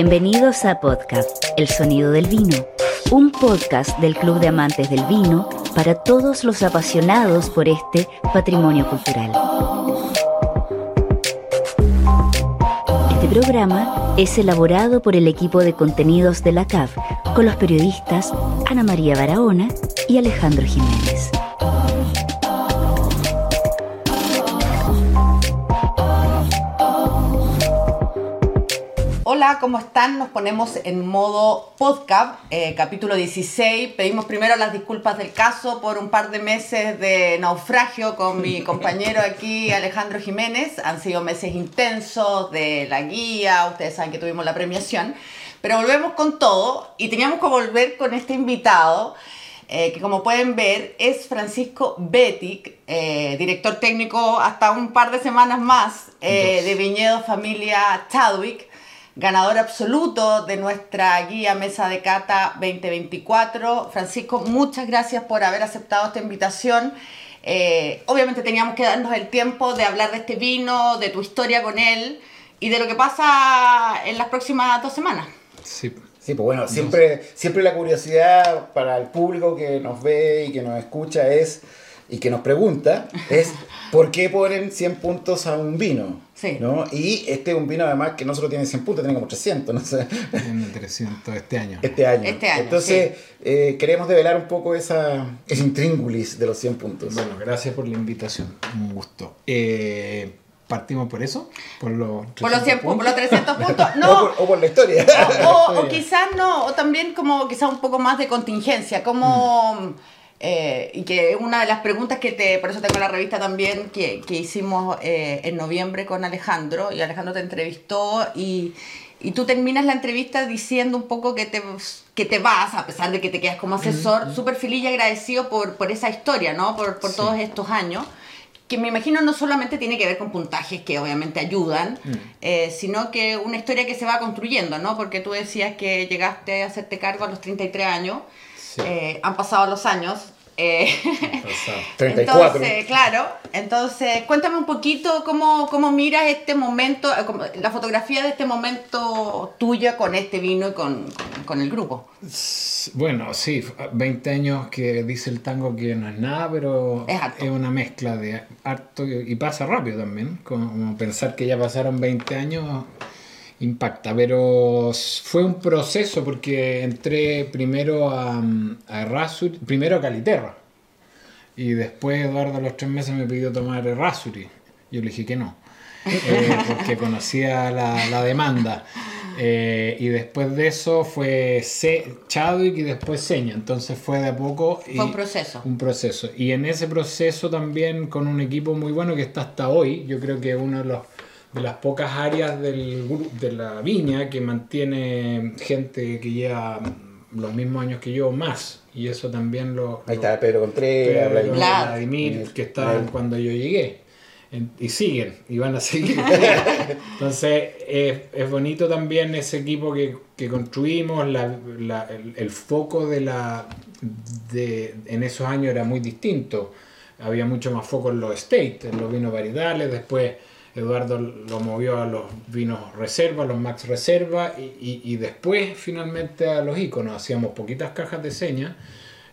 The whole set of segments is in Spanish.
Bienvenidos a Podcast, El Sonido del Vino, un podcast del Club de Amantes del Vino para todos los apasionados por este patrimonio cultural. Este programa es elaborado por el equipo de contenidos de la CAF con los periodistas Ana María Barahona y Alejandro Jiménez. Hola, ¿cómo están? Nos ponemos en modo podcast, eh, capítulo 16. Pedimos primero las disculpas del caso por un par de meses de naufragio con mi compañero aquí, Alejandro Jiménez. Han sido meses intensos de la guía, ustedes saben que tuvimos la premiación, pero volvemos con todo y teníamos que volver con este invitado. Eh, que como pueden ver es Francisco Betic, eh, director técnico hasta un par de semanas más de Viñedo Familia Chadwick ganador absoluto de nuestra guía Mesa de Cata 2024. Francisco, muchas gracias por haber aceptado esta invitación. Eh, obviamente teníamos que darnos el tiempo de hablar de este vino, de tu historia con él y de lo que pasa en las próximas dos semanas. Sí. Sí, pues bueno, siempre, siempre la curiosidad para el público que nos ve y que nos escucha es y que nos pregunta es ¿por qué ponen 100 puntos a un vino? Sí. ¿no? Y este es un vino además que no solo tiene 100 puntos, tiene como 300, no sé. Tiene 300 este año. Este año. Este año, Entonces, eh, queremos develar un poco esa, ese intríngulis de los 100 puntos. Bueno, gracias por la invitación. Un gusto. Eh, ¿Partimos por eso? ¿Por los 300 Por los, 100 pu- por puntos? los 300 puntos. o, No, por, o por la historia. o, o quizás no, o también como quizás un poco más de contingencia, como... eh, y que una de las preguntas que te, por eso tengo la revista también, que, que hicimos eh, en noviembre con Alejandro, y Alejandro te entrevistó, y, y tú terminas la entrevista diciendo un poco que te, que te vas, a pesar de que te quedas como asesor, súper feliz y agradecido por, por esa historia, ¿no? Por, por Sí. todos estos años que me imagino no solamente tiene que ver con puntajes que obviamente ayudan, eh, sino que una historia que se va construyendo, ¿no? Porque tú decías que llegaste a hacerte cargo a los 33 años, Sí. eh, han pasado los años. eh, Pasado. 34. Entonces, claro, entonces cuéntame un poquito cómo, cómo miras este momento, eh, la fotografía de este momento tuya con este vino y con, con- con el grupo. Bueno, sí, 20 años que dice el tango que no es nada, pero Es harto. una mezcla de harto y y pasa rápido también. Como pensar que ya pasaron 20 años impacta, pero fue un proceso porque entré primero a, a Errázuriz, primero a Caliterra y después Eduardo a los tres meses me pidió tomar Errázuriz. Yo le dije que no, eh, porque conocía la, la demanda. Eh, y después de eso fue Chadwick y después Seña. Entonces fue de a poco. y- Fue un proceso. Un proceso. Y en ese proceso también con un equipo muy bueno que está hasta hoy. Yo creo que uno de, los, de las pocas áreas del, gru- de la viña que mantiene gente que lleva los mismos años que yo más. Y eso también lo... Ahí lo- está Pedro Contreras, Pedro, Vladimir. Que estaban cuando yo llegué. En- y siguen, y van a seguir. Entonces, es, es bonito también ese equipo que, que construimos, la- la- el, el foco de la de, en esos años era muy distinto. Había mucho más foco en los estates, en los vinos varietales, después Eduardo lo movió a los vinos reserva, los max reserva, y, y- y después finalmente a los iconos. Hacíamos poquitas cajas de señas,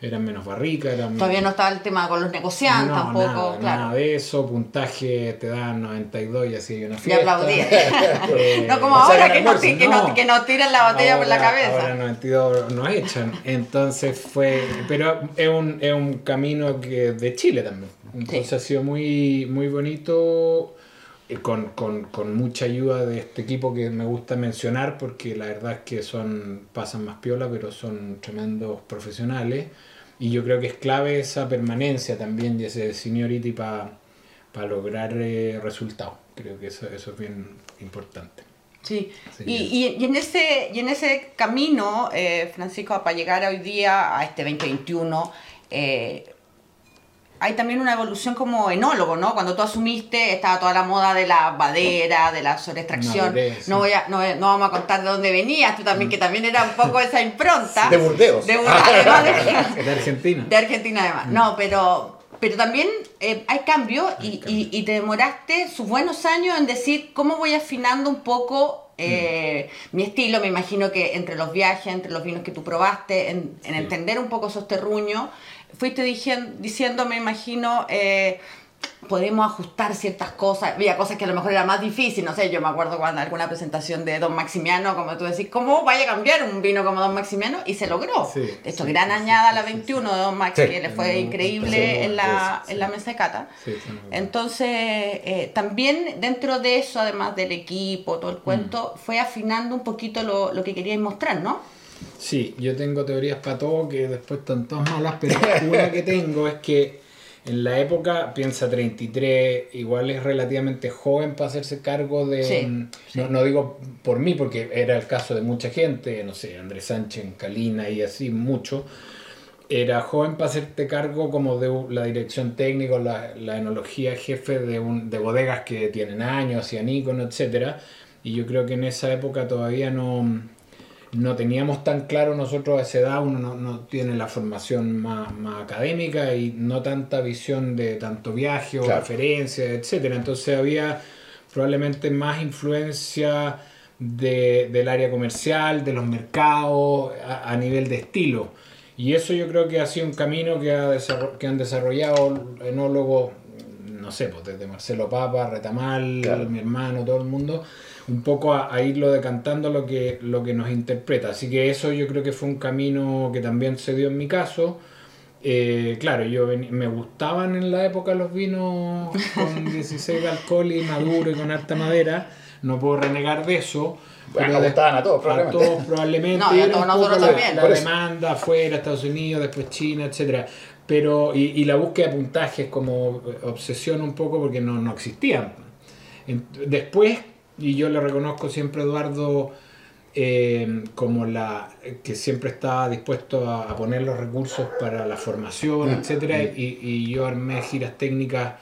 eran menos barricas, eran Todavía no estaba el tema con los negociantes no, tampoco, nada, claro. nada de eso, puntaje te dan 92 y así hay una Y fiesta. aplaudía. Eh, no como ahora que, nos, almuerzo, ti- que, nos, no. que nos tiran la botella por la Ahora- cabeza. Ahora 92 nos echan. Entonces fue. Pero es un, es un camino que de Chile también. Entonces ha sido muy, muy bonito. Eh, Con, con, con mucha ayuda de este equipo que me gusta mencionar porque la verdad es que son pasan más piola pero son tremendos profesionales. Y yo creo que es clave esa permanencia también y ese seniority para lograr eh, resultados. Creo que eso, eso es bien importante. Sí. Y, y- y en ese, y en ese camino, eh, Francisco, para llegar hoy día a este 2021, eh, hay también una evolución como enólogo, ¿no? Cuando tú asumiste, estaba toda la moda de la madera, de la sobreextracción. Madurez, No, sí. voy a, no, no vamos a contar de dónde venías, tú también, que también era un poco esa impronta. De Burdeos. De, Bur- además de- de Argentina de Argentina además. No, pero, pero también eh, hay cambio y, y- y te demoraste sus buenos años en decir cómo voy afinando un poco eh, mi estilo. Me imagino que entre los viajes, entre los vinos que tú probaste, en, en entender un poco esos terruños, fuiste diciendo, diciendo me imagino, eh, podemos ajustar ciertas cosas. Había cosas que a lo mejor era más difícil, no sé, yo me acuerdo cuando alguna presentación de Don Maximiano, como tú decís, ¿cómo vaya a cambiar un vino como Don Maximiano? Y se logró. Sí, de hecho, sí, gran sí, añada la sí, 21 sí. de Don Max, que le fue increíble en, la, en la mesa de cata. Entonces, eh, también dentro de eso, además del equipo, todo el cuento, Mm. fue afinando un poquito lo, lo que queríais mostrar, ¿no? Sí, yo tengo teorías para todo que después están todas malas, pero una que tengo es que en la época, piensa 33, igual es relativamente joven para hacerse cargo de... Sí, mm, sí. No, no digo por mí, porque era el caso de mucha gente, no sé, Andrés Sánchez, Calina y así, mucho. Era joven para hacerte cargo como de la dirección técnica, la, la enología jefe de, un, de bodegas que tienen años, hacían icono, etc. Y yo creo que en esa época todavía no, no teníamos tan claro nosotros a esa edad, uno no, no tiene la formación más, más académica y no tanta visión de tanto viaje o Claro. referencias, etcétera. Entonces había probablemente más influencia de- del área comercial, de los mercados, a, a nivel de estilo. Y eso yo creo que ha sido un camino que, ha que han desarrollado enólogos, no sé, pues desde Marcelo Papa, Retamal, Claro. mi hermano, todo el mundo, un poco a, a irlo decantando lo que, lo que nos interpreta. Así que eso yo creo que fue un camino que también se dio en mi caso. Eh, claro, yo me gustaban en la época los vinos con 16 de alcohol y maduro y con alta madera. No puedo renegar de eso. Bueno, pero nos gustaban a todos, probablemente. todos probablemente. No, a todos poco nosotros la, también. demanda afuera, Estados Unidos, después China, etcétera. Pero, y, y la búsqueda de puntajes como obsesión un poco porque no, no existían. Después, y yo le reconozco siempre a Eduardo eh, como la que siempre estaba dispuesto a, a poner los recursos para la formación, Mm, etcétera, y, y yo armé giras técnicas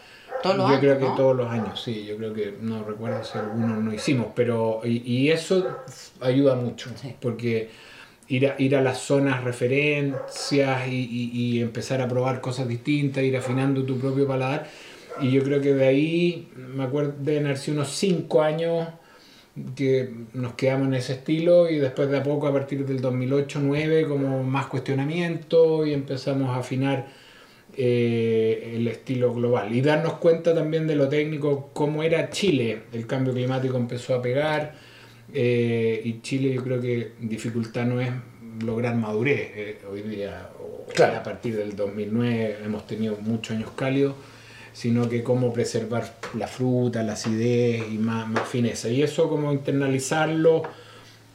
Todos los yo años, creo que ¿no? todos los años, sí, yo creo que no recuerdo si algunos no hicimos, pero y, y eso ayuda mucho, Sí. porque ir a, ir a las zonas referencias y, y- y empezar a probar cosas distintas, ir afinando tu propio paladar, y yo creo que de ahí, me acuerdo, deben haber sido unos 5 años que nos quedamos en ese estilo y después de a poco, a partir del 2008-2009, como más cuestionamiento y empezamos a afinar eh, el estilo global y darnos cuenta también de lo técnico, cómo era Chile. El cambio climático empezó a pegar eh, y Chile yo creo que dificultad no es lograr madurez eh, hoy día. o Claro. A partir del 2009 hemos tenido muchos años cálidos sino que cómo preservar la fruta, la acidez y más, más fineza. Y eso como internalizarlo,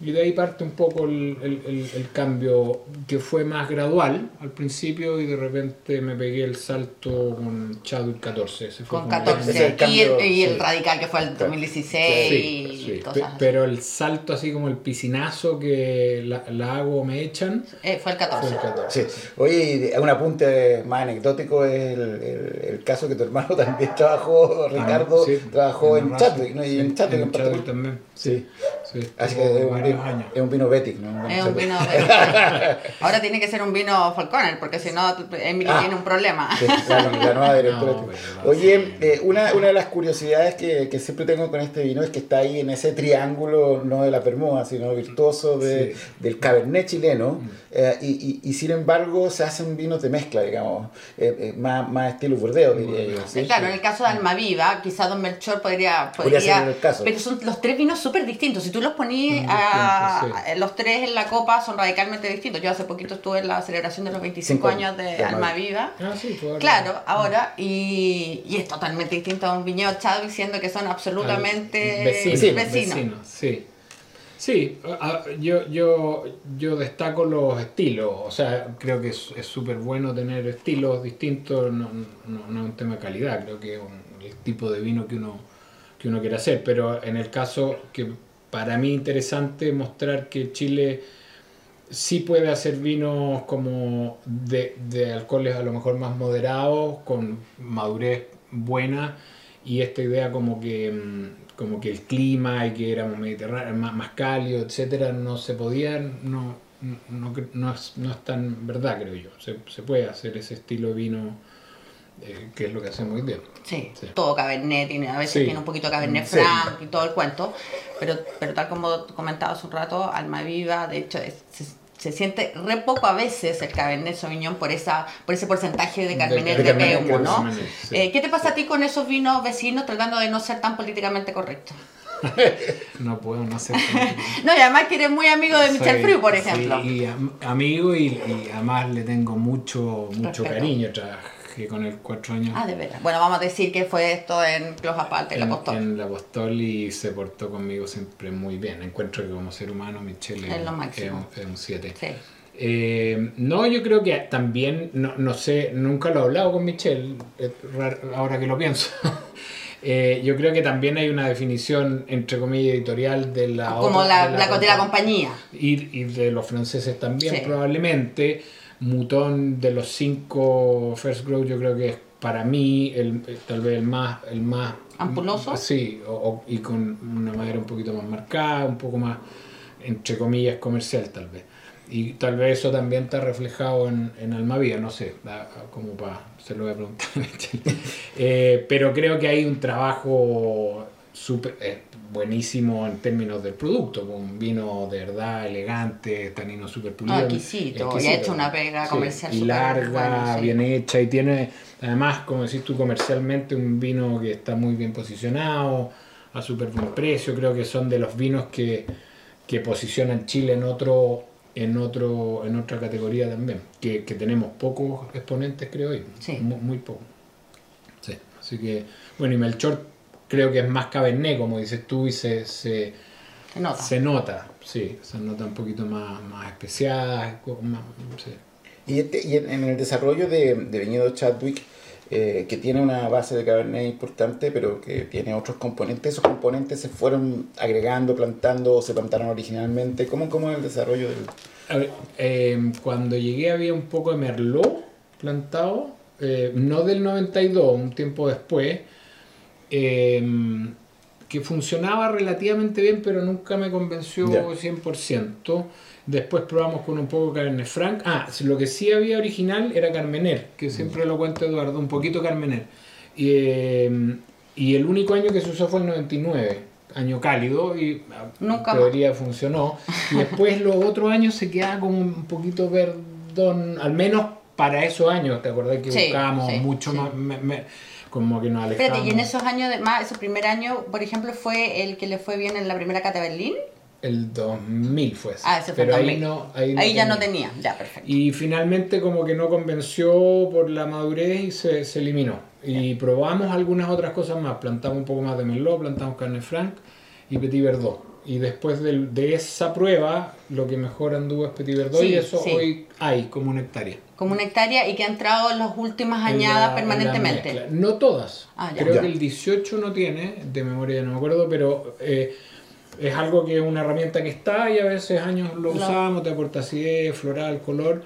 y de ahí parte un poco el, el- el- el cambio que fue más gradual al principio y de repente me pegué el salto con Chadwick 14. Ese fue Con como- Ese 14. es el y, cambio, el, y el sí. radical que fue el Claro. 2016 Sí, y sí. Pe- cosas. Pero el salto así como el piscinazo que la, la hago me echan, Eh, fue el fue 14. el 14. Sí. Oye, y un apunte más anecdótico es el, el- el caso que tu hermano también trabajó, Ricardo, Ah, sí, trabajó en Narrazo. Chadwick, ¿no? Y en Chadwick en en. Chadwick también. Sí. Sí, Así que es un, vino, años. es un vino Betic, ¿no? Es un vino. Ahora tiene que ser un vino Falconer, porque si no, Emily Ah. tiene un problema. Sí, la, la nueva directora. No, no, Oye, eh, una, una de las curiosidades que, que siempre tengo con este vino es que está ahí en ese triángulo, no de la permuda, sino virtuoso de, Sí. del cabernet chileno, eh, y, y, y sin embargo se hacen vinos de mezcla, digamos, eh, eh, más, más estilo burdeo, diría yo. ¿sí? Claro, en el caso de Almaviva, quizás Don Melchor podría, Podría podría ser el caso. pero son los tres vinos súper distintos. Si tú los ponías Son a- los tres en la copa, son radicalmente distintos. Yo hace poquito estuve en la celebración de los 25 Cinco años de de Almaviva. Almaviva. Ah, sí. Claro, ahora, y, y es totalmente distinto a un viñedo Chadwick, siendo que son absolutamente Vecinos, Sí. sí. Yo, yo, yo destaco los estilos, o sea, creo que es es súper bueno tener estilos distintos, no, no, no es un tema de calidad, creo que es un- el tipo de vino que uno, que uno quiere hacer, pero en el caso que para mí interesante mostrar que Chile sí puede hacer vinos como de, de alcoholes a lo mejor más moderados, con madurez buena, y esta idea como que, mm, como que el clima y que éramos mediterráneos, más, más cálido, etcétera, no se podía, no, no, no, no es, no es tan verdad, creo yo. Se, se puede hacer ese estilo de vino eh, que es lo que hacemos hoy día. Sí, Sí. todo Cabernet, tiene, a veces Sí. tiene un poquito de Cabernet Sí. Franc y todo el cuento, pero, pero tal como comentaba hace un rato, Alma Viva, de hecho, es- se, se siente re poco a veces el Cabernet Sauvignon por esa por ese porcentaje de Cabernet de de, Cabernet, Peumo, de ¿no? Sí. Eh, ¿Qué te pasa a ti con esos vinos vecinos tratando de no ser tan políticamente correcto? No puedo no hacer. No, y además que eres muy amigo de Michel Friu, por sí, ejemplo. y am- amigo y, y además le tengo mucho, mucho Respeto. cariño. Trabajé con él cuatro años Ah, de veras. Bueno, vamos a decir que fue esto en Clos Aparte, el en, apóstol. en la Apostol y se portó conmigo siempre muy bien. Encuentro que como ser humano Michelle Es es un 7. Sí. Eh, no, yo creo que también, no, no sé, nunca lo he hablado con Michelle, ahora que lo pienso. Eh, yo creo que también hay una definición, entre comillas, editorial de la... Como otra- la, la, de la compa- compañía. y, y de los franceses también Sí. probablemente. Mutón de los cinco First Grow yo creo que es para mí el, eh, tal vez el más... El más ¿Ampuloso? Sí, o- o- y con una madera un poquito más marcada, un poco más, entre comillas, comercial tal vez. Y tal vez eso también está reflejado en, en Almavía, no sé, como para, se lo voy a preguntar. Eh, pero creo que hay un trabajo súper eh, buenísimo en términos del producto, un vino de verdad elegante, tanino súper pulido. No, exquisito, y ha hecho una pega comercial Y larga, buena, sí. bien hecha, y tiene además, como decís tú, comercialmente un vino que está muy bien posicionado, a súper buen precio, creo que son de los vinos que, que posicionan Chile en otro en otro en otra categoría también que, que tenemos pocos exponentes creo hoy Sí. muy, muy pocos sí. así que bueno y Melchor creo que es más cabernet como dices tú y se, se, Se nota. se nota sí se nota un poquito más, más especial más- sí. Y, este- y en, en el desarrollo de, de Viñedo Chadwick, eh, que tiene una base de Cabernet importante, pero que tiene otros componentes, esos componentes se fueron agregando, plantando o se plantaron originalmente. ¿Cómo, cómo es el desarrollo del...? A ver, eh, cuando llegué había un poco de merlot plantado, eh, no del 92, un tiempo después, eh, que funcionaba relativamente bien, pero nunca me convenció Ya. 100%. Después probamos con un poco Cabernet Franc. Ah, lo que sí había original era Carmener, que siempre lo cuenta Eduardo, un poquito Carmener. Y, eh, y el único año que se usó fue el 99, año cálido, y ah, Nunca en teoría funcionó. Y después los otros años se quedaba como un poquito verdón, al menos para esos años, ¿te acordás que Sí, buscábamos sí, mucho sí. más, me- me- como que nos alejábamos? Espérate, y en esos años, de, más, ese primer año, por ejemplo, fue el que le fue bien en la primera cata Berlín. El 2000 fue ese. Ah, ese fue Pero el ahí 2000. no, ahí Ahí, no ya no tenía. ya, perfecto. Y finalmente como que no convenció por la madurez y se, se eliminó. Y probamos algunas otras cosas más. Plantamos un poco más de Merlot, plantamos Carne Franc y Petit Verdot. Y después de, esa prueba, lo que mejor anduvo es Petit Verdot Sí, y eso sí. hoy hay como una hectárea. Como una hectárea y que ha entrado en las últimas añadas la- en la permanentemente. no todas. Ah, ya. Creo Ya. que el 18 no tiene, de memoria no me acuerdo, pero eh, es algo que es una herramienta que está y a veces años lo Lo- usamos, te aporta acidez, floral, color,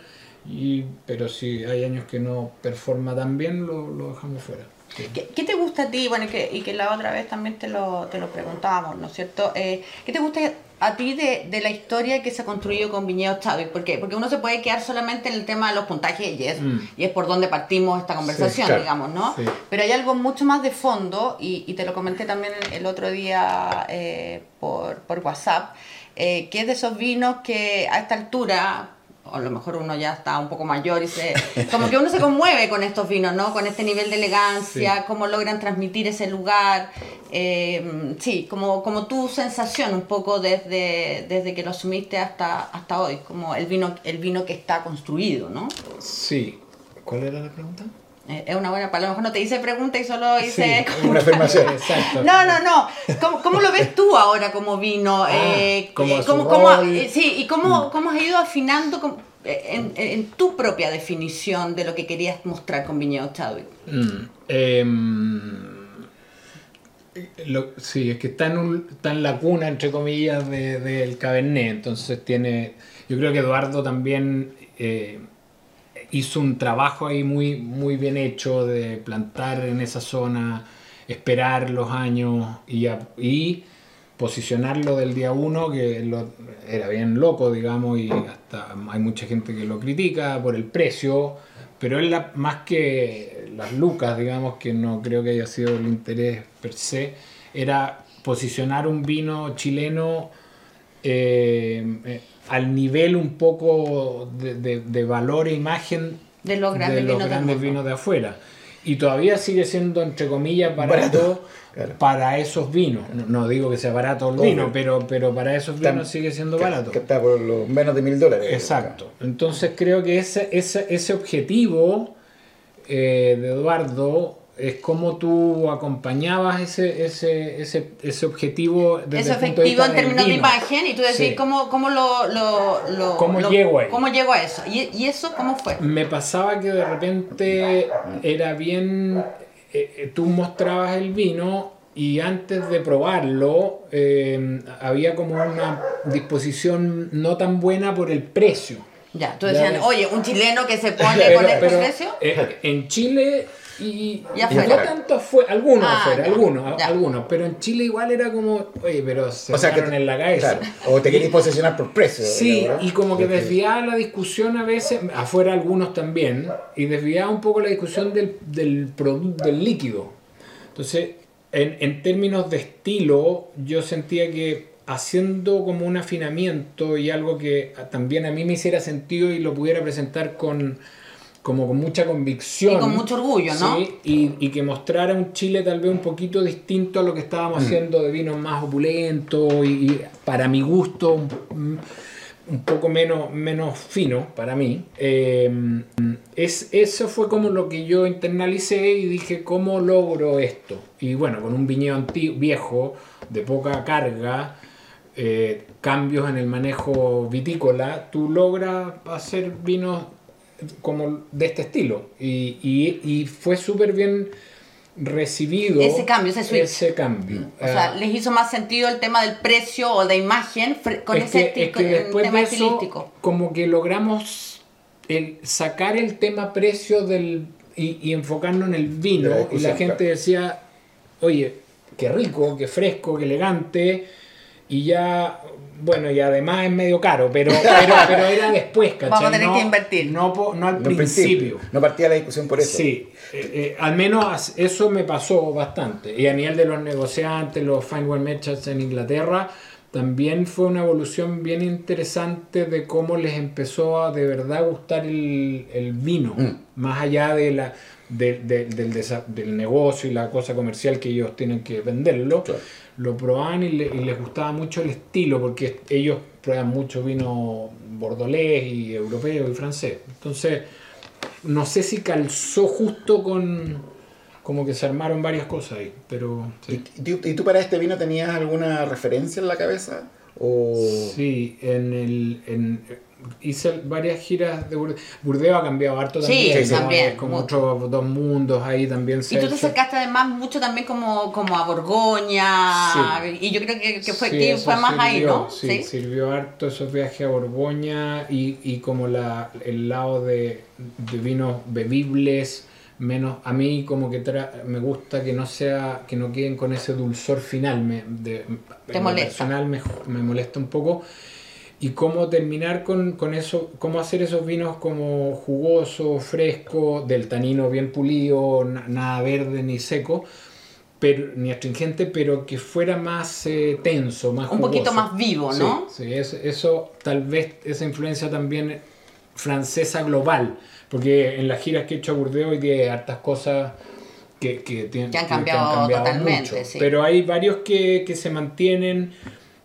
y, pero si hay años que no performa tan bien, lo, lo dejamos fuera. ¿Qué, qué te gusta a ti? Bueno, y que, y que la otra vez también te lo, te lo preguntábamos, ¿no es cierto? Eh, ¿Qué te gusta a ti de, de la historia que se ha construido con Viñedos Chadwick? ¿Por qué? Porque uno se puede quedar solamente en el tema de los puntajes y es, Mm. y es por donde partimos esta conversación, claro. digamos, ¿no? Sí. Pero hay algo mucho más de fondo, y, y te lo comenté también el, el otro día eh, por, por WhatsApp, eh, que es de esos vinos que a esta altura, o a lo mejor uno ya está un poco mayor y se... Como que uno se conmueve con estos vinos, ¿no? Con este nivel de elegancia, Sí. cómo logran transmitir ese lugar. eh, sí, como, como tu sensación un poco desde, desde que lo asumiste hasta, hasta hoy, como el vino, el vino que está construido, ¿no? Sí. ¿Cuál era la pregunta? Eh, es una buena palabra. A lo mejor no te hice pregunta y solo hice... Sí, Una afirmación. Exacto. No, no, no. ¿Cómo, cómo lo ves tú ahora como vino? Ah, Eh, como eh, cómo- cómo- sí, y cómo, cómo has ido afinando en, tu propia definición de lo que querías mostrar con Viñedo Chadwick. Mm, em, lo- sí, es que está en, un- está en la cuna, entre comillas, de- del Cabernet. Entonces tiene. Yo creo que Eduardo también eh, hizo un trabajo ahí muy, muy bien hecho de plantar en esa zona, esperar los años y, y posicionarlo del día uno, que lo- era bien loco, digamos, y hasta hay mucha gente que lo critica por el precio, pero él la- más que las lucas, digamos, que no creo que haya sido el interés per se, era posicionar un vino chileno eh, eh, al nivel un poco de, de- de valor e imagen De los grandes de los vinos grandes de afuera. Y todavía sigue siendo, entre comillas, barato, Barato, claro. para esos vinos. No, no digo que sea barato el Obvio. vino, pero, pero para esos vinos sigue siendo que- barato. Que está por los menos de mil dólares. Exacto. Entonces creo que ese, ese, ese objetivo eh, de Eduardo es como tú acompañabas ese, ese, ese, ese objetivo desde efectivo vista en términos de imagen y tú decís Sí. cómo, cómo lo, lo, lo- ¿Cómo lo- llego ahí? ¿Cómo llego a eso? ¿Y, y eso cómo fue? Me pasaba que de repente era bien, eh, eh, tú mostrabas el vino y antes de probarlo eh, había como una disposición no tan buena por el precio. Ya, tú decían, oye, un chileno que se pone Pero- con este precio. eh, en Chile y, Y afuera. no tanto fue algunos Ah, afuera, ya, algunos, ya. algunos, pero en Chile igual era como, oye, pero se O sea, que te- en la cabeza. claro, o te queréis posicionar por precio. Sí, ¿verdad? y como que Porque- desviaba la discusión a veces, afuera algunos también, y desviaba un poco la discusión del, del producto, del líquido. Entonces, en, en términos de estilo, yo sentía que haciendo como un afinamiento y algo que también a mí me hiciera sentido y lo pudiera presentar con como con mucha convicción. Y con mucho orgullo, ¿no? Sí, y, y que mostrara un Chile tal vez un poquito distinto a lo que estábamos haciendo de vinos más opulentos y, y para mi gusto un, un poco menos, menos fino para mí. Eh, es, eso fue como lo que yo internalicé y dije, ¿cómo logro esto? Y bueno, con un viñedo antiguo, viejo, de poca carga, eh, cambios en el manejo vitícola, tú logras hacer vinos como de este estilo. Y, y- y fue súper bien recibido Ese cambio, ese switch. ese cambio. O sea, Ah, les hizo más sentido el tema del precio o de imagen con es ese que, es que después tema de eso, estilístico. como que logramos el, sacar el tema precio del y, y enfocarnos en el vino. La y la gente decía, oye, qué rico, qué fresco, qué elegante. Y ya, bueno, y además es medio caro, pero, pero, pero era después, ¿cachai? Vamos a tener No- que invertir. No, al principio. No partía la discusión por eso. Sí, eh, eh, al menos eso me pasó bastante. Y a nivel de los negociantes, los fine wine merchants en Inglaterra, también fue una evolución bien interesante de cómo les empezó a de verdad gustar el, el vino, Mm. más allá de la, de- de- del, desa- del negocio y la cosa comercial que ellos tienen que venderlo. Claro. Lo probaban y, le- y les gustaba mucho el estilo, porque ellos prueban mucho vino bordolés y europeo y francés. Entonces, no sé si calzó justo con. Como que se armaron varias cosas ahí, pero. ¿Y, Sí, y tú, y tú para este vino tenías alguna referencia en la cabeza? ¿O... Sí, en el. En, hice varias giras de Burdeos. Burdeos ha cambiado harto Sí, también. ¿no? también, Es como otros dos mundos ahí también se Y tú te acercaste además mucho también como, como a Borgoña. Sí. Y yo creo que, que fue, Sí, que fue más ahí, ¿no? Sí, sirvió harto esos viajes a Borgoña y, y como la, el lado de, de vinos bebibles, menos a mí como que tra- me gusta que no sea que no queden con ese dulzor final, me, de, Te molesta. personal me, me molesta un poco. Y cómo terminar con, con eso, cómo hacer esos vinos como jugosos, frescos, del tanino bien pulido, na- nada verde ni seco, pero, ni astringente, pero que fuera más eh, tenso, más Un poquito jugoso. más vivo, ¿no? Sí, sí, eso, eso tal vez, esa influencia también francesa global, porque en las giras que he hecho a Burdeos día hay hartas cosas que, que, tienen- Que han cambiado totalmente, sí. Pero hay varios que, que se mantienen,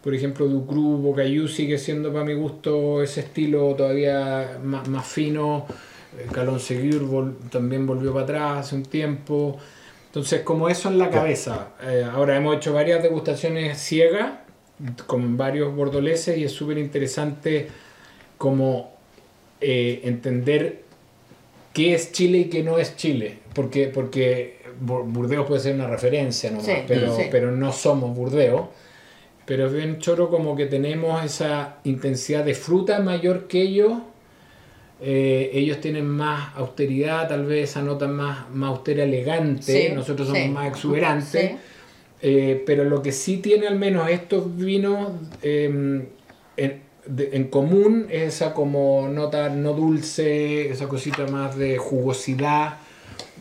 por ejemplo, Ducru, Bocayú sigue siendo para mi gusto ese estilo todavía más, más fino, Eh, Calón Seguir vol- también volvió para atrás hace un tiempo. Entonces, como eso en la cabeza. Eh, ahora hemos hecho varias degustaciones ciegas con varios bordoleses y es súper interesante como eh, entender qué es Chile y qué no es Chile. Porque, porque Bur- Burdeos puede ser una referencia nomás, Sí, pero, sí. pero no somos Burdeos. Pero es bien choro como que tenemos esa intensidad de fruta mayor que ellos. Eh, ellos tienen más austeridad, tal vez esa nota más, más austera, elegante. Sí, Nosotros somos sí. más exuberantes. Sí. Eh, pero lo que sí tiene al menos estos vinos eh, en, de- en común es esa como nota no dulce, esa cosita más de jugosidad,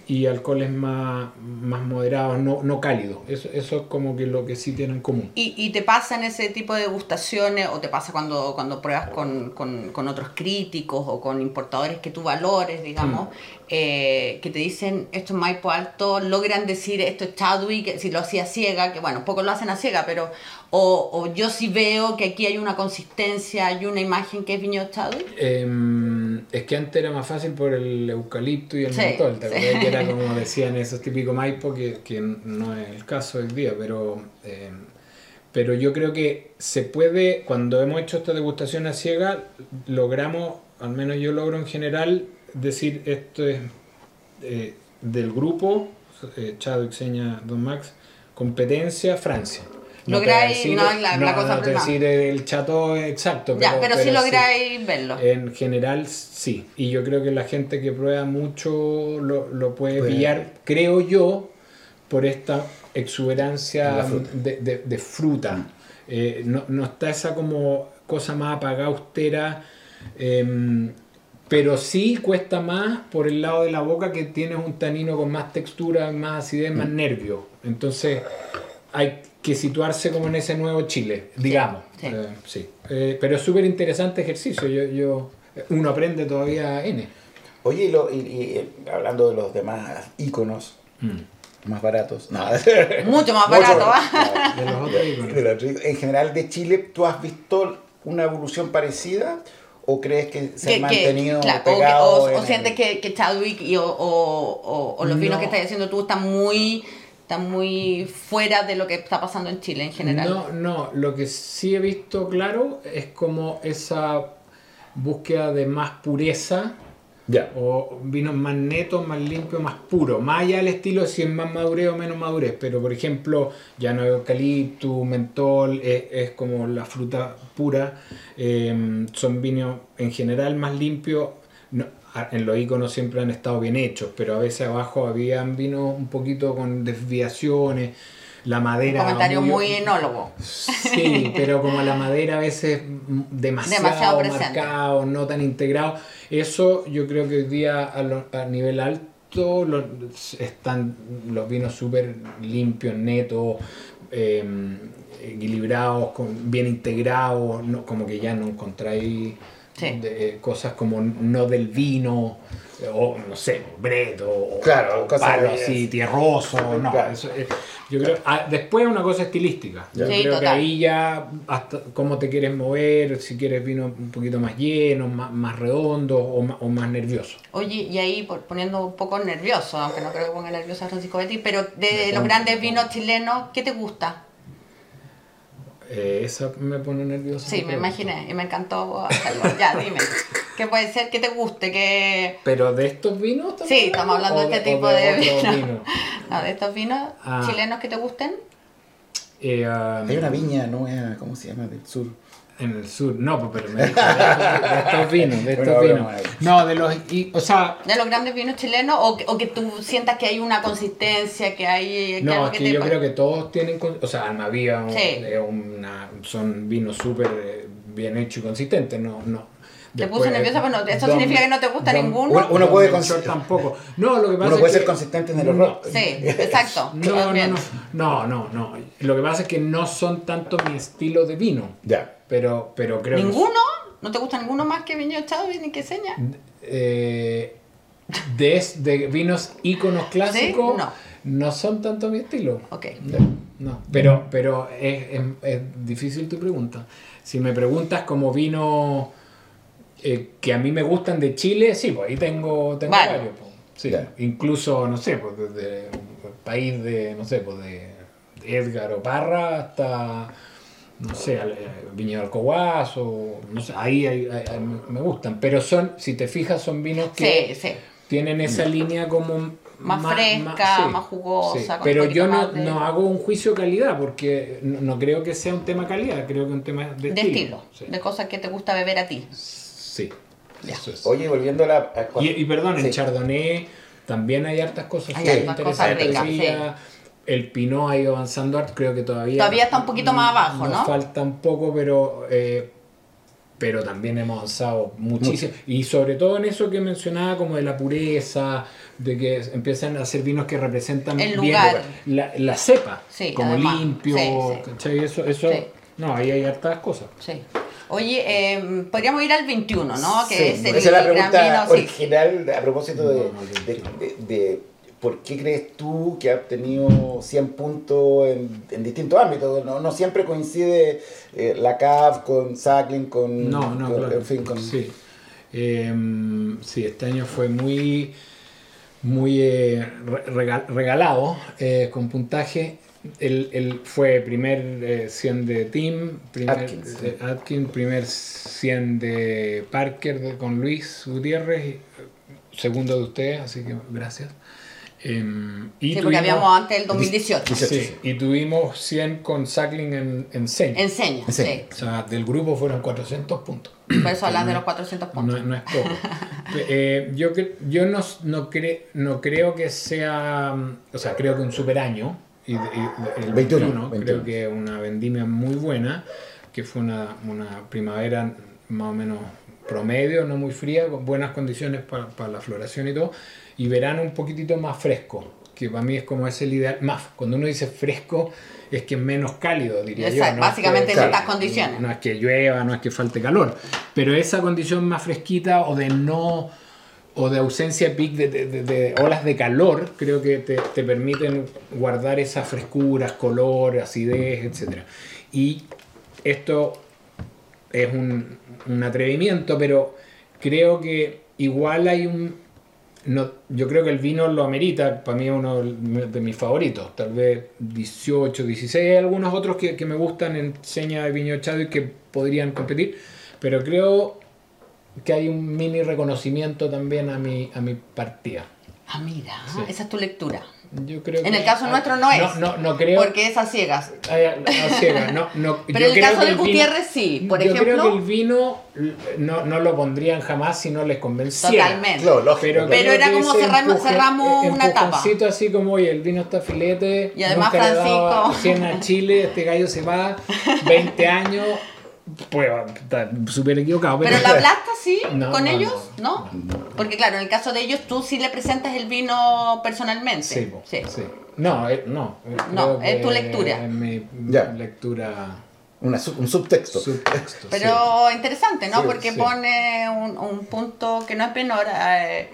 y alcoholes más, más moderados, no, no cálidos. Eso, eso es como que lo que sí tienen en común. ¿Y, y te pasa en ese tipo de degustaciones o te pasa cuando, cuando pruebas con, con, con otros críticos o con importadores que tú valores, digamos, eh, que te dicen esto es Maipo Alto, logran decir esto es Chadwick, si lo hacía ciega, que bueno, pocos lo hacen a ciega, pero o, o yo sí veo que aquí hay una consistencia, hay una imagen que es Viñedo Chadwick. Em, es que antes era más fácil por el eucalipto y el Sí, mentol, ¿te sí. Que era como decían esos típicos Maipo, que, que no es el caso hoy día, pero, em, pero yo creo que se puede, cuando hemos hecho esta degustación a ciega, logramos, al menos yo logro en general, decir esto es eh, del grupo, eh, Chadwick, Seña, Don Max, competencia, Francia. No Lográis- decir- no, la- la cosa no te decir el chato exacto, ya, pero, sí sí. lográis verlo. En general, sí. Y yo creo que la gente que prueba mucho lo, lo puede pillar, creo yo, por esta exuberancia fruta. de, de- de fruta. Eh, no, no está esa como cosa más apagada, austera. em, pero sí cuesta más por el lado de la boca que tienes un tanino con más textura, más acidez, más nervio. Entonces hay que situarse como en ese nuevo Chile, digamos. sí. Eh, sí. Eh, pero es súper interesante ejercicio. Yo, yo, uno aprende todavía N. Oye, y, lo- y- y, eh, hablando de los demás íconos más baratos. No. Mucho más Mucho barato, ¿ah? De los otros íconos. de los. En general de Chile, ¿tú has visto una evolución parecida o crees que se Que- han que- mantenido o que- o, o en el- sientes que, que Chadwick y, o, o- o- o los vinos No. que estás haciendo tú están muy, están muy fuera de lo que está pasando en Chile en general. No, no, lo que sí he visto claro es como esa búsqueda de más pureza Ya. o vinos más netos, más limpios, más puros. Más allá del estilo de si es más madurez o menos madurez. Pero por ejemplo, ya no hay eucalipto, mentol, es, es como la fruta pura. Eh, son vinos en general más limpios. No, en los iconos siempre han estado bien hechos, pero a veces abajo habían vinos un poquito con desviaciones. La Un madera. comentario muy enólogo. Sí, pero como la madera a veces demasiado, Demasiado marcado, no tan integrado, eso yo creo que hoy día a, lo- a nivel alto lo- están los vinos súper limpios, netos, eh, equilibrados, con- bien integrados, no, como que ya no encontráis Sí. de- cosas como no del vino. O no sé, breto, o, Claro, o cosas palo así, tierroso, no, Claro. eso, eh, yo creo, ah, después una cosa estilística. Yo Sí, creo que ahí ya hasta cómo te quieres mover, si quieres vino un poquito más lleno, más, más redondo o más, o más nervioso. Oye, y ahí por- poniendo un poco nervioso, aunque no creo que ponga nervioso a Francisco Betty, pero de los grandes vinos chilenos, ¿qué te gusta? Eh, esa me pone nervioso. Sí, me imaginé y me encantó hacerlo. Ya, dime. ¿Qué puede ser que te guste? Que... Pero de estos vinos estamos Sí, estamos hablando de ¿O este tipo de, vinos. vinos? No, de estos vinos Ah. chilenos que te gusten. Eh, ah, Hay una viña nueva, ¿cómo se llama? Del sur. En el sur, no, pues, pero me dijo de, de estos vinos, de estos Bueno, vinos. No, de los, y, o sea, De los grandes vinos chilenos o que, o que tú sientas que hay una consistencia, que hay... que No, algo es que te yo creo que todos tienen, o sea, Almavía un- Sí. es una, son vinos súper eh, bien hechos y consistentes, no, no. Te puse nerviosa, pero no, ¿eso Don- significa que no te gusta Don- ninguno? Uno- uno puede Melchor tampoco. No, lo que pasa Uno es puede que- ser consistente en el no, horror. Sí, exacto. No, no, no, no, no, no. Lo que pasa es que no son tanto mi estilo de vino, Ya. pero, pero creo que ¿Ninguno? ¿No te gusta ninguno más que Viñedo Chadwick ni que Seña? eh, de, vinos íconos clásicos No. no son tanto mi estilo. Ok. No, no. pero, pero es, es- es difícil tu pregunta. Si me preguntas como vino eh, que a mí me gustan de Chile, sí, pues ahí tengo, tengo Vale. varios. pues. Sí, incluso, no sé, pues desde el país de, no sé, pues de Edgar o Parra hasta, no sé, eh, Viñedo Alcohuaz o, no sé, ahí, hay- me gustan. Pero son, si te fijas, son vinos que Sí, sí. tienen esa línea como Más fresca, más jugosa, con Pero yo no, de- no hago un juicio de calidad porque no, no creo que sea un tema calidad, creo que es un tema de, De estilo, Sí. de cosas que te gusta beber a ti. Sí, eso es. Oye, volviendo a la. a- Y, y perdón, en Sí. Chardonnay también hay hartas cosas Hay hartas cosas interesantes. ricas, Sí, El Pinot ha ido avanzando harto, creo que todavía... Todavía está un poquito más abajo, nos ¿no? falta un poco, pero eh, pero también hemos avanzado muchísimo. Y sobre todo en eso que mencionaba, como de la pureza, de que empiezan a hacer vinos que representan El bien la, la cepa, Sí, como además. limpio, Sí, sí. ¿cachai? Eso, eso, Sí. no, ahí hay hartas cosas. Sí. Oye, eh, podríamos ir al 21, ¿no? Que Sí, es el esa es la pregunta vino, sí. original a propósito de, No, no, de, de- de por qué crees tú que ha obtenido 100 puntos en, en distintos ámbitos. No, no siempre coincide eh, la CAF con Sacklin, con, No, no, con- claro. en fin, con Sí. Eh, sí, este año fue muy, muy eh, re- regal- regalado eh, con puntaje. Él, él fue primer eh, 100 de Team, primer, Atkins, sí. eh, Atkins, primer 100 de Parker de- con Luis Gutiérrez, segundo de ustedes, así que gracias. Eh, y Sí, porque tuvimos- habíamos antes el 2018. Sí, y tuvimos 100 con Sackling en, en Seña. Enseña, sí. Enseña. O sea, del grupo fueron 400 puntos. Por eso hablas de los 400 puntos. No, no es poco. Eh, yo yo no, no, cre- no creo que sea, o sea, creo que un super año, y, y- el 21, 21, 21. creo que una vendimia muy buena, que fue una, una primavera más o menos promedio, no muy fría, con buenas condiciones para, para la floración y todo, y verano un poquitito más fresco, que para mí es como es el ideal, más, cuando uno dice fresco, es que es menos cálido, diría yo. Exacto, no es básicamente que- en estas condiciones. No es que llueva, no es que falte calor, pero esa condición más fresquita o de no o de ausencia de de, de- olas de calor, creo que te, te permiten guardar esas frescuras, color, acidez, etc. Y esto es un, atrevimiento, pero creo que igual hay un... No, yo creo que el vino lo amerita, para mí es uno de mis favoritos, tal vez 18, 16, hay algunos otros que, me gustan en seña de viño echado y que podrían competir, pero creo que hay un mini reconocimiento también a mi, a mi partida. Ah, mira, Sí. esa es tu lectura. Yo creo En que- el caso nuestro no es. No, no, no creo. Porque es a ciegas. Ay, no, ciega, no, no, Pero yo en el creo caso de Gutiérrez sí. Por yo creo ejemplo, que el vino no, no lo pondrían jamás si no les convenciera. totalmente. Claro, lógico, Pero. Pero creo era como cerramos- cerramos una etapa. empujoncito así como, oye, el vino está filete. Y además Francisco. 100 a Chile, este gallo se va, 20 años, pues súper equivocado. Pero la plasta sí, No, con no, ellos, no, ¿no? Porque claro, en el caso de ellos tú sí le presentas el vino personalmente. Sí, po, Sí. sí. No, eh, no. eh, No, es tu lectura. Es mi Ya. lectura. una sub- un subtexto. Subtexto. sí. Pero interesante, ¿no? Sí, porque sí. pone un, un punto que no es menor. eh,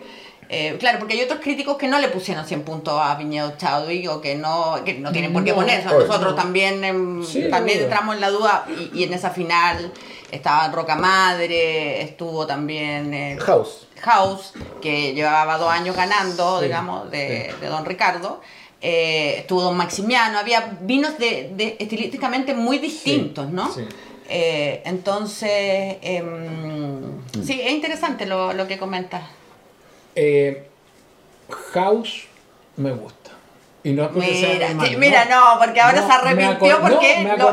eh, claro, porque hay otros críticos que no le pusieron 100 puntos a Viñedo Chadwick o que no, que no tienen por qué No, obvio. Nosotros también, em, Sí, también entramos en la duda y, y en esa final estaba Roca Madre, estuvo también eh, House. House, que llevaba dos años ganando, Sí, digamos, de, sí. de Don Ricardo. Eh, estuvo Don Maximiano, había vinos de, de- estilísticamente muy distintos, ¿no? sí. Entonces, em, sí, es interesante lo, lo que comentas. Eh, House me gusta. Y no es porque Mira, mira, no, porque ahora No, se arrepintió porque no,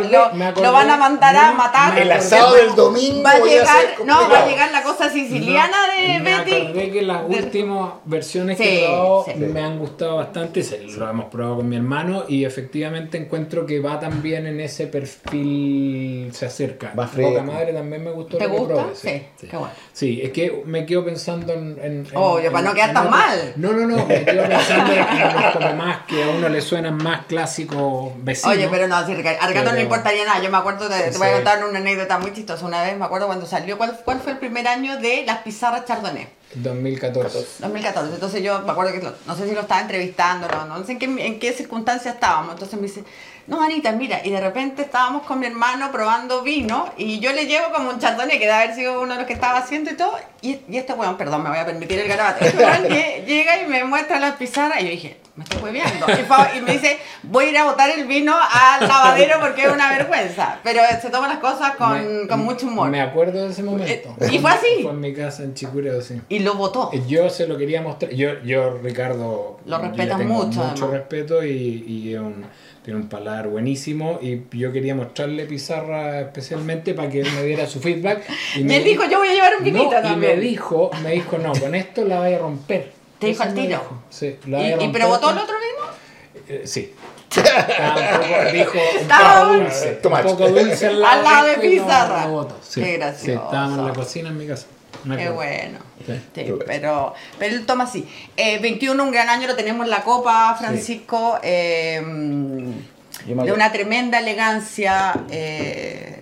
lo- van a mandar a matar. El asado del domingo Va a llegar, no, va a llegar la cosa siciliana de me Betty. acordé que las de- últimas versiones Sí, que he probado sí. me han gustado bastante. se- Lo hemos probado con mi hermano y efectivamente encuentro que va también en ese perfil. Se acerca. Va. Boca Madre también me gustó. ¿Te lo que gusta? probé, Sí, qué bueno. Sí, es que me quedo pensando en. en- para no quedar tan mal. No, no, no, me quedo pensando en los como más que a uno le suenan más clásicos vecinos. Oye, pero no, sí, Ricardo, a Ricardo no le importaría nada. Yo me acuerdo, de, te voy a contar una anécdota muy chistosa. Una vez me acuerdo cuando salió, ¿cuál, cuál fue el primer año de las pizarras Chardonnay? 2014. 2014. Entonces yo me acuerdo que lo- no sé si lo estaba entrevistando, no, no sé en qué, en qué circunstancias estábamos. Entonces me dice, no, Anita, mira, y de repente estábamos con mi hermano probando vino y yo le llevo como un chardonnay que debe haber sido uno de los que estaba haciendo y todo. Y, y este weón, perdón, me voy a permitir el garabato. Este weón llega y me muestra las pizarras y yo dije, me estoy hueveando. Y, y me dice, voy a ir a botar el vino al lavadero porque es una vergüenza. Pero se toma las cosas con, Me- con mucho humor. Me acuerdo de ese momento. Eh, ¿y fue así? Fue en mi casa en Chicureo, sí. Y lo botó. Eh, Yo se lo quería mostrar. Yo, yo Ricardo, Lo respetas mucho, Mucho además. respeto y, y un- tiene un paladar buenísimo. Y yo quería mostrarle pizarra especialmente para que él me diera su feedback. Y me él dijo, yo voy a llevar un vinito No, y también. me dijo, me dijo, no, con esto la vaya a romper. ¿Te dijo al tiro? dijo. Sí, la ¿Y, y pero con- el otro vino? Eh, sí. Estaba un poco, dijo un poco dulce. Un poco dulce al lado, Al lado de no- pizarra. no. Sí, Qué sí, gracioso. estábamos en la cocina en mi casa. Qué bueno. Sí. Sí, pero, pero él toma así. Eh, 21, un gran año, lo tenemos en la copa, Francisco. eh, de una tremenda elegancia. eh,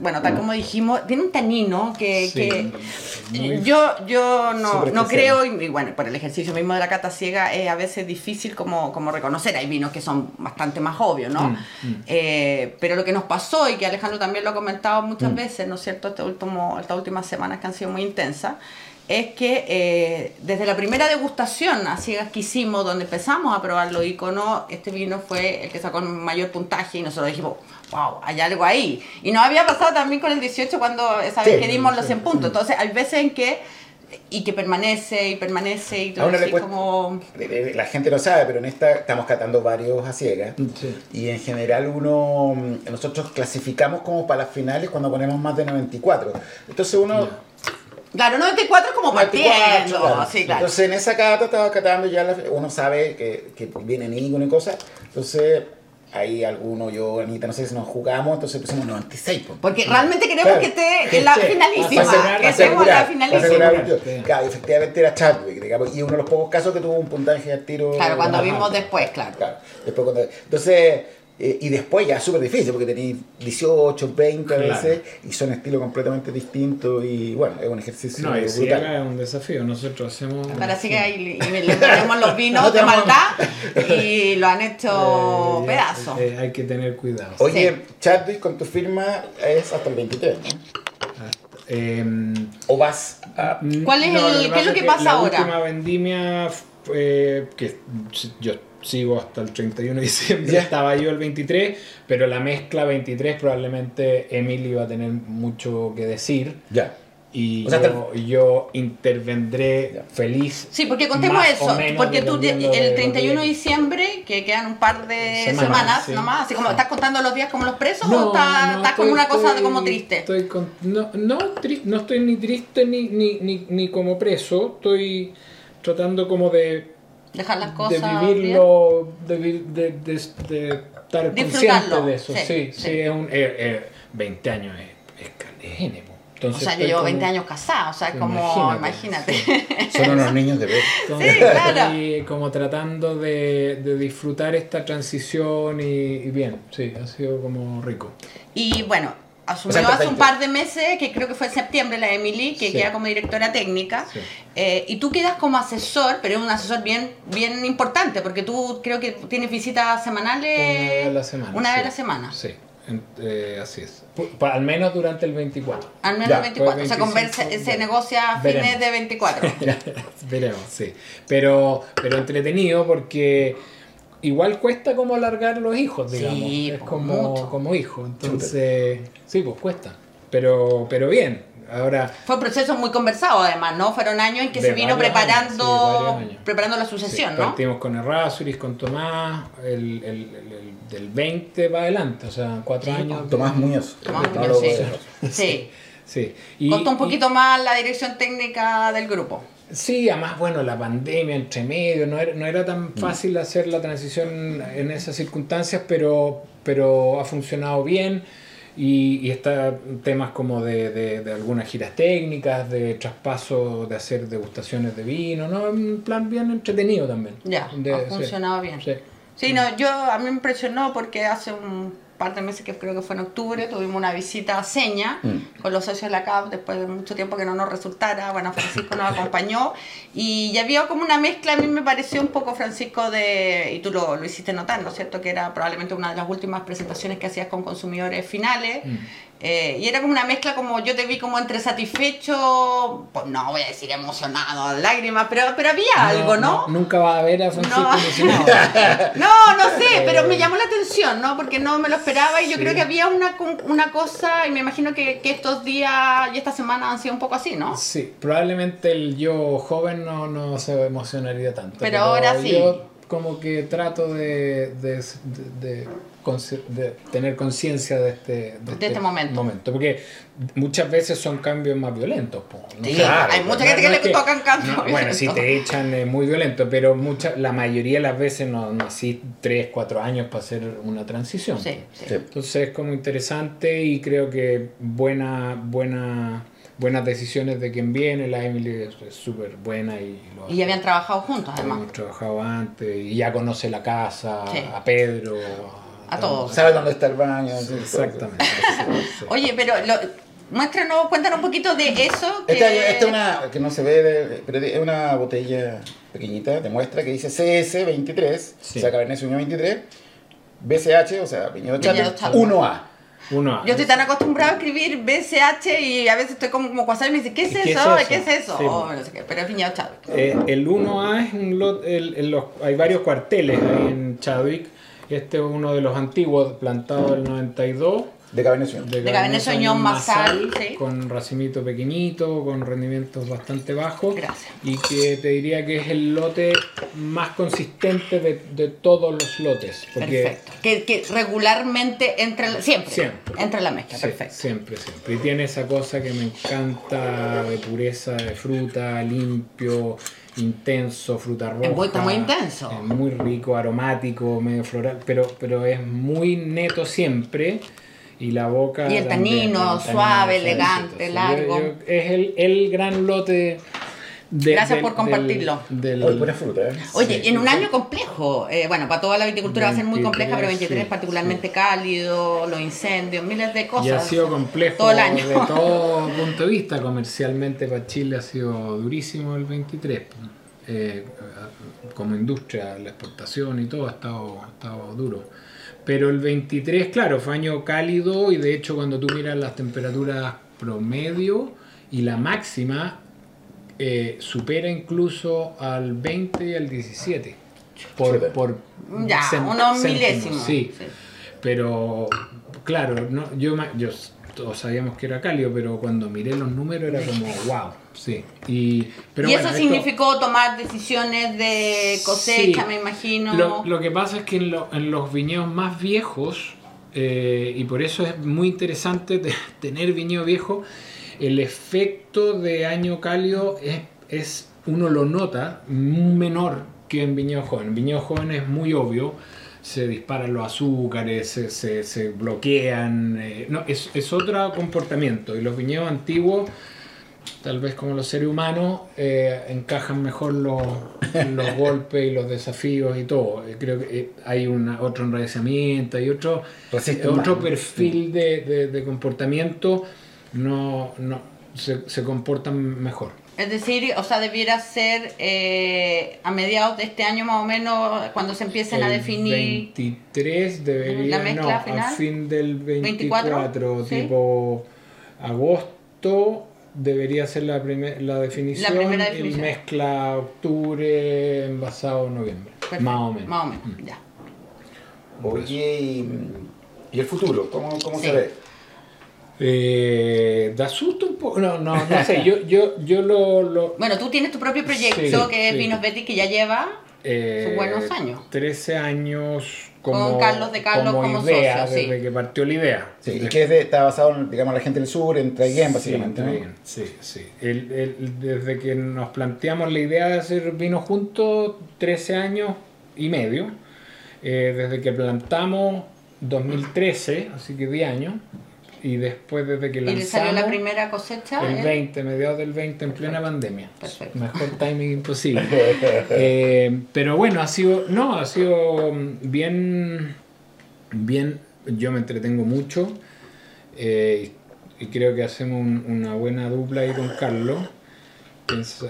bueno, tal como dijimos, tiene un tanino que. Sí, que yo, yo no, no creo, y bueno, por el ejercicio mismo de la cata ciega es a veces difícil como, como reconocer. Hay vinos que son bastante más obvios, ¿no? Mm, mm. Eh, pero lo que nos pasó, y que Alejandro también lo ha comentado muchas Mm. veces, ¿no es cierto?, este último, estas últimas semanas que han sido muy intensas, es que eh, desde la primera degustación a ciegas que hicimos, donde empezamos a probar los iconos, este vino fue el que sacó el mayor puntaje y nosotros dijimos, wow, hay algo ahí. Y nos había pasado también con el 18 cuando esa vez Sí, que dimos los sí, 100 puntos. Entonces hay veces en que, y que permanece y permanece y todo así cuesta- como... La gente lo sabe, pero en esta estamos catando varios a ciegas. Sí. Y en general uno, mm, nosotros clasificamos como para las finales cuando ponemos más de 94. Entonces uno... Claro, 94 es como 94, partiendo, claro. sí, claro. Entonces en esa cata estaba catando ya, la- uno sabe que, que vienen íconos y cosas. Entonces ahí alguno, yo, Anita, no sé si nos jugamos, entonces pusimos 96. pues. Porque realmente queremos Claro. que esté en la finalísima, asegurar- que estemos en la finalísima. sí. Claro, efectivamente era Chadwick, digamos, y uno de los pocos casos que tuvo un puntaje al tiro. Claro, cuando vimos después, claro. Claro, después cuando- entonces, eh, y después ya es súper difícil porque tenéis 18, 20 a Claro. veces y son estilos completamente distintos y bueno, es un ejercicio No, si brutal. es un desafío. Nosotros hacemos. Para así que ahí le ponemos los vinos No de maldad y lo han hecho Eh, pedazos. eh, hay que tener cuidado. Oye, Chadwick con tu firma es hasta el 23, ¿no? Em, ¿O vas a...? ¿Cuál es no, el- qué es lo que pasa la ahora? última vendimia, eh, que yo sigo hasta el 31 de diciembre, Ya. estaba yo el 23, pero la mezcla 23 probablemente Emily va a tener mucho que decir. Ya. Y O sea, yo, yo intervendré Ya. feliz. Sí, porque contemos más eso, o menos porque tú el lo 31 de diciembre, que quedan un par de Semanas, semanas, sí. nomás, así como estás contando los días como los presos o estás, estás como una cosa de como triste. Estoy con- no, no, tri- no estoy ni triste ni, ni, ni, ni como preso, estoy tratando como de, Dejar las de cosas. vivirlo, de, de, de, de estar consciente de eso. sí, Sí, sí, sí. es un, eh, eh, 20 años es, es, es. Entonces O sea, yo llevo como- 20 años casada, o sea, es como, imagínate. Imagínate, Son unos niños de ver. Entonces, Sí, claro. estoy como tratando de, de disfrutar esta transición y, y bien, sí, ha sido como rico. Y bueno, asumió O sea, hace un par de meses, que creo que fue en septiembre, la Emily, que Sí. queda como directora técnica. Sí. Eh, y tú quedas como asesor, pero es un asesor bien, bien importante, porque tú creo que tienes visitas semanales. Una vez a la semana. Una vez sí. a la semana. Sí, eh, así es. Al menos durante el 24. Al menos Ya, 24. pues o sea, con 25, ver- se, negocia a Veremos. fines de 24. Veremos, sí. Pero, pero entretenido porque igual cuesta como alargar los hijos, digamos. Sí, es pues, como, mucho. como hijo. Entonces, sí, pues cuesta. Pero, pero bien. Ahora, Fue un proceso muy conversado, además, ¿no? Fueron años en que se vino años, preparando, sí, preparando la sí, sucesión, ¿no? partimos con Errázuriz, con Tomás, el, el- el- el- del 20 para adelante, o sea, cuatro Sí, años. Tomás Muñoz. Tomás Muñoz, sí. Sí. Sí. Y- Costó un y- poquito más la dirección técnica del grupo. Sí, además, bueno, la pandemia entre medio, no era, no era tan fácil hacer la transición en esas circunstancias, pero, pero ha funcionado bien y, y está temas como de, de- de algunas giras técnicas, de traspaso, de hacer degustaciones de vino, ¿no? Un plan bien entretenido también. Ya, De- ha sí, funcionado bien. sí. Sí, no, yo a mí me impresionó porque hace un par de meses, que creo que fue en octubre, tuvimos una visita a Seña Mm. con los socios de la CAP, después de mucho tiempo que no nos resultara, bueno, Francisco nos acompañó y ya había como una mezcla, a mí me pareció un poco, Francisco, de, y tú lo, lo hiciste notar, ¿no es cierto?, que era probablemente una de las últimas presentaciones que hacías con consumidores finales. Mm. Eh, y era como una mezcla como yo te vi como entre satisfecho, pues no voy a decir emocionado, lágrimas, pero, pero había algo, ¿no? Nunca va a ver a Francisco No. No, no sé, pero me llamó la atención, ¿no? Porque no me lo esperaba y yo Sí. creo que había una, una cosa, y me imagino que, que estos días y esta semana han sido un poco así, ¿no? Sí, probablemente el yo joven no, no se emocionaría tanto. Pero ahora sí. Yo como que trato de, de, de- de consi- de tener conciencia de este, este momento. Porque muchas veces son cambios más violentos. ¿no? Sí, Claro, hay mucha No, gente que no le es tocan cambios. no, bueno, si te echan es muy violento, pero mucha, la mayoría de las veces no, así 3, 4 años para hacer una transición. Sí, sí. Entonces es como interesante y creo que buena, buena, buenas decisiones de quien viene. La Emily es súper buena y lo Y ya habían trabajado juntos, además. Hemos trabajado antes y ya conoce la casa, Sí. a Pedro. A todos. ¿Sabe dónde está el baño? Sí, Exactamente. sí. Oye, pero lo, muéstranos, cuéntanos un poquito de eso. Que... Esta, esta es una, que no se ve, de- pero es una botella pequeñita, te muestra que dice CS23, Sí. o sea, Cabernet Sauvignon 23, BCH, o sea, Viñedo Chate. 1A. Uno, Yo estoy tan acostumbrado a escribir BCH y a veces estoy como, como cuasar y me dice, ¿qué es ¿Qué es eso? eso? ¿Qué es eso? Sí. Oh, no sé qué, pero es viñedo Chadwick. Eh, el 1A es un lot, el- el- los- hay varios cuarteles ahí en Chadwick. Este es uno de los antiguos, plantado del 92. De Cabernet Sauvignon. De Cabernet Sauvignon Marsal, sí. Con racimito pequeñito, con rendimientos bastante bajos. Gracias. Y que te diría que es el lote más consistente de, de todos los lotes. Porque Perfecto. Que, que regularmente entra, en la- siempre, Siempre. entra en la mezcla, Sí, perfecto. Siempre, siempre. Y tiene esa cosa que me encanta de pureza de fruta, limpio, intenso, fruta roja. muy- intenso. Es muy rico, aromático, medio floral, pero, pero es muy neto siempre. Y la boca. Y el también, tanino, el suave, elegante, largo. Yo- yo- es el, el gran lote de. Gracias por compartirlo. del- Hoy del- pura fruta, ¿eh? Oye, Sí, en un sí. año complejo, eh, bueno, para toda la viticultura va a ser muy compleja, pero 23 sí, particularmente cálido, los incendios, miles de cosas. Y ha sido complejo Todo el año. de todo punto de vista. Comercialmente para Chile ha sido durísimo el 23. Eh, como industria, la exportación y todo ha estado, ha estado duro. Pero el 23, claro, fue año cálido y de hecho cuando tú miras las temperaturas promedio y la máxima, eh, supera incluso al 20 y al 17. Por, por Ya, unos milésimos. Sí. Sí. Pero, claro, no, yo, yo todos sabíamos que era cálido, pero cuando miré los números era como, wow, sí. Y, pero y bueno, eso esto- significó tomar decisiones de cosecha, Sí. me imagino. Lo, lo que pasa es que en, lo- en los viñedos más viejos, eh, y por eso es muy interesante de- tener viñedo viejo, el efecto de año cálido es, es uno lo nota menor que en viñedo joven. En viñedo joven es muy obvio, se disparan los azúcares, se, se- se bloquean, eh, no, es, es otro comportamiento. Y los viñedos antiguos tal vez como los seres humanos eh, encajan mejor los, los golpes y los desafíos y todo. Eh, Creo que hay una, otro enraizamiento, hay otro, Resisten otro más. perfil de, de- de comportamiento, no, no se, se comportan mejor. Es decir, o sea, debiera ser eh, a mediados de este año más o menos cuando se empiecen a El definir. 23 debería, ¿La mezcla no, final? a fin del 24, 24, ¿sí? tipo agosto debería ser la, primer- la definición, La primera y mezcla octubre, envasado noviembre, Perfecto, más o menos. Más o menos, ya. Oye, y, y el futuro, ¿cómo, cómo Sí. se ve? Eh, da susto un poco, no, no, no sé, yo, yo, yo lo... lo Bueno, tú tienes tu propio proyecto Sí, que es sí. Vinos Betty que ya lleva eh, Sus buenos años. 13 años como, Con Carlos de Carlos como idea, socio, sí. desde que partió la idea. Sí, y que es de- está basado en, digamos, la gente del sur, en Traiguén, básicamente, Sí, ¿no? bien, sí, sí. El- el- desde que nos planteamos la idea de hacer vino juntos, 13 años y medio. Eh, desde que plantamos 2013, así que 10 años. Y después desde que y le salió lanzamos la primera cosecha. el ¿eh? 20, mediados del 20 en plena pandemia. Perfecto. Mejor timing imposible. Eh, pero bueno, ha sido, no, ha sido mm, bien, bien, yo me entretengo mucho eh, y creo que hacemos un- una buena dupla ahí con Carlos.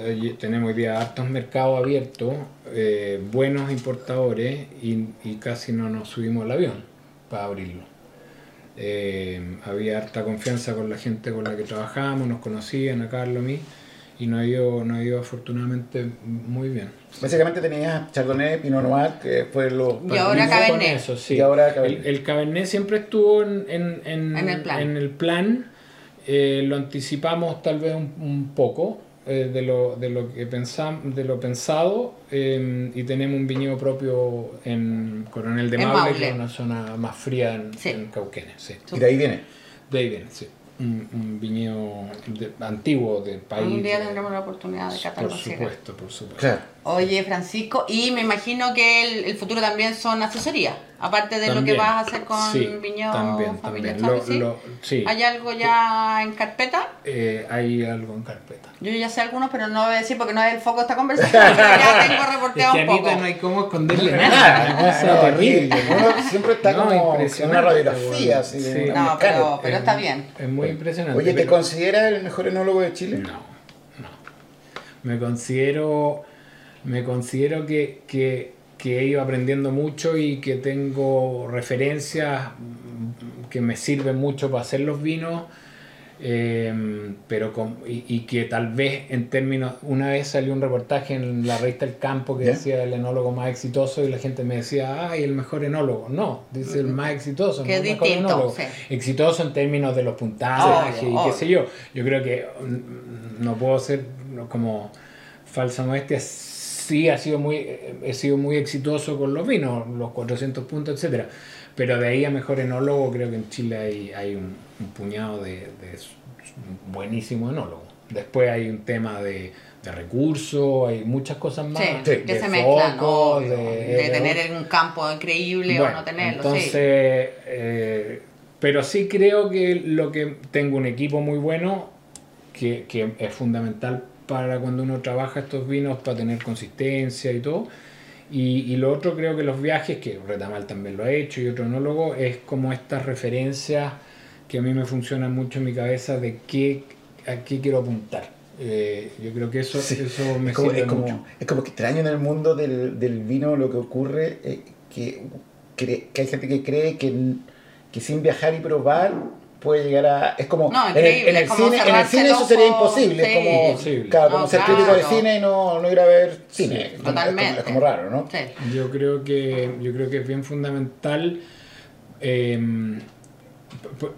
Eh, Tenemos hoy día hartos mercados abiertos, eh, buenos importadores y, y casi no nos subimos al avión para abrirlo. Eh, había harta confianza con la gente con la que trabajábamos, nos conocían a Carlos, a mí, y nos ha ido, nos ha ido afortunadamente muy bien. Básicamente tenías Chardonnay, Pinot Noir, que fue los... Y ahora Cabernet. eso, sí. Y ahora Cabernet. El, el Cabernet siempre estuvo en, en- en- En el plan. en el plan. Eh, lo anticipamos tal vez un, un poco. Eh, de, lo, de, lo que pensam, de lo pensado eh, y tenemos un viñedo propio en Coronel de Maule, Maule. que es una zona más fría en, Sí. en Cauquenes. Sí. Y de ahí viene. De ahí viene, sí. Un, un viñedo de- antiguo del país. Un día tendremos la oportunidad de catarlo. Por supuesto, por supuesto. Claro. Oye, Francisco, y me imagino que el, el futuro también son asesorías, aparte de lo que vas a hacer con Sí, Viñedo también, Familia también. Lo- Chávez, ¿sí? lo- sí. ¿Hay algo ya en carpeta? Eh, hay algo en carpeta. Yo ya sé algunos, pero no voy a decir porque no es el foco de esta conversación. ya tengo Es reporteado que un poco. No hay cómo esconderle nada. Cosa no, terrible. siempre está No, como una impresionante, radiografía, así, una No, pero, pero Es- está bien. Es muy impresionante. Oye, ¿te pero- consideras el mejor enólogo de Chile? No, no. Me considero, me considero que, que, que he ido aprendiendo mucho y que tengo referencias que me sirven mucho para hacer los vinos. eh, pero con- y, y que tal vez en términos, una vez salió un reportaje en la revista El Campo que decía el enólogo más exitoso y la gente me decía, ay, el mejor enólogo. No, dice el más exitoso, Que no es el mejor enólogo. sí. Exitoso en términos de los puntajes Obvio, y qué sé yo. Yo creo que mm, no puedo ser como falsa modestia. Sí, ha sido muy, he sido muy exitoso con los vinos, los 400 puntos, etcétera. Pero de ahí a mejor enólogo, creo que en Chile hay, hay un, un puñado de, de buenísimos enólogos. Después hay un tema de, de recursos, hay muchas cosas más. Sí, que de se mezclan, focos, obvio, de- de, tener un campo increíble bueno, o no tenerlo. Entonces, sí. eh, pero sí creo que lo que tengo un equipo muy bueno que, que es fundamental para cuando uno trabaja estos vinos para tener consistencia y todo. Y, y lo otro creo que los viajes, que Retamal también lo ha hecho y otro enólogo, es como estas referencias que a mí me funcionan mucho en mi cabeza de qué, a qué quiero apuntar. Eh, yo creo que eso, Sí. eso me Es como, sirve es, como, mucho. es como que extraño en el mundo del, del vino lo que ocurre, eh, que, que hay gente que cree que, que sin viajar y probar puede llegar a... Es como... No, en el, en el como cine, en el cine eso sería imposible. sí. Es como, Imposible. claro, No, como ser crítico de claro. cine y no, no ir a ver cine. Sí. Es como- es como- Totalmente. Es como raro, ¿no? Sí. Yo creo que, yo creo que es bien fundamental. eh, por-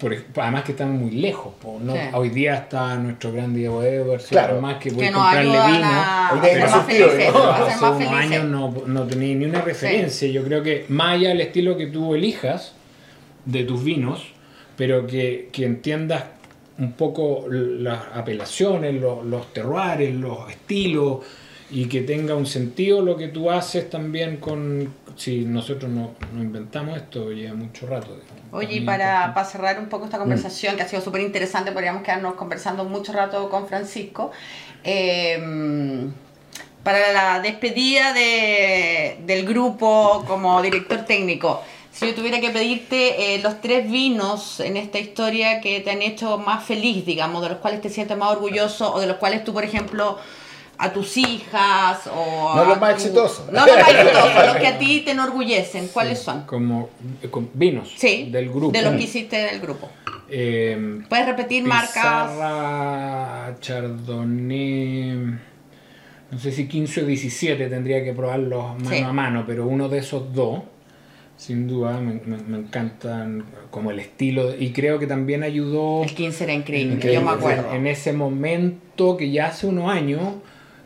por- además que estamos muy lejos. po, ¿no? Sí. Hoy día está nuestro gran Diego Edwards, Claro. más que voy Que comprarle vino. a, Hoy día más felices. ¿no? Hace unos felices. años no, no tenía ni una referencia. Yo creo que más allá del estilo que tú elijas de tus vinos, pero que, que entiendas un poco las apelaciones, los, los terroirs, los estilos y que tenga un sentido lo que tú haces también con... Si nosotros no, no inventamos esto, lleva mucho rato. digamos. Oye, y para, para cerrar un poco esta conversación, que ha sido súper interesante, podríamos quedarnos conversando mucho rato con Francisco. eh, para la despedida de- del grupo como director técnico, si yo tuviera que pedirte eh, los tres vinos en esta historia que te han hecho más feliz, digamos, de los cuales te sientes más orgulloso o de los cuales tú, por ejemplo, a tus hijas o No a los más tu- exitosos. No los más exitosos, los que a ti te enorgullecen, ¿cuáles son? Como con vinos Sí, del grupo. de los que hiciste del grupo. Eh, Puedes repetir marcas. Pizarra, Chardonnay, no sé si 15 o 17 tendría que probarlos mano Sí. a mano, pero uno de esos dos, sin duda, me, me- me encantan como el estilo y creo que también ayudó El 15 era increíble, Increíble, yo me acuerdo. en ese momento que ya hace unos años,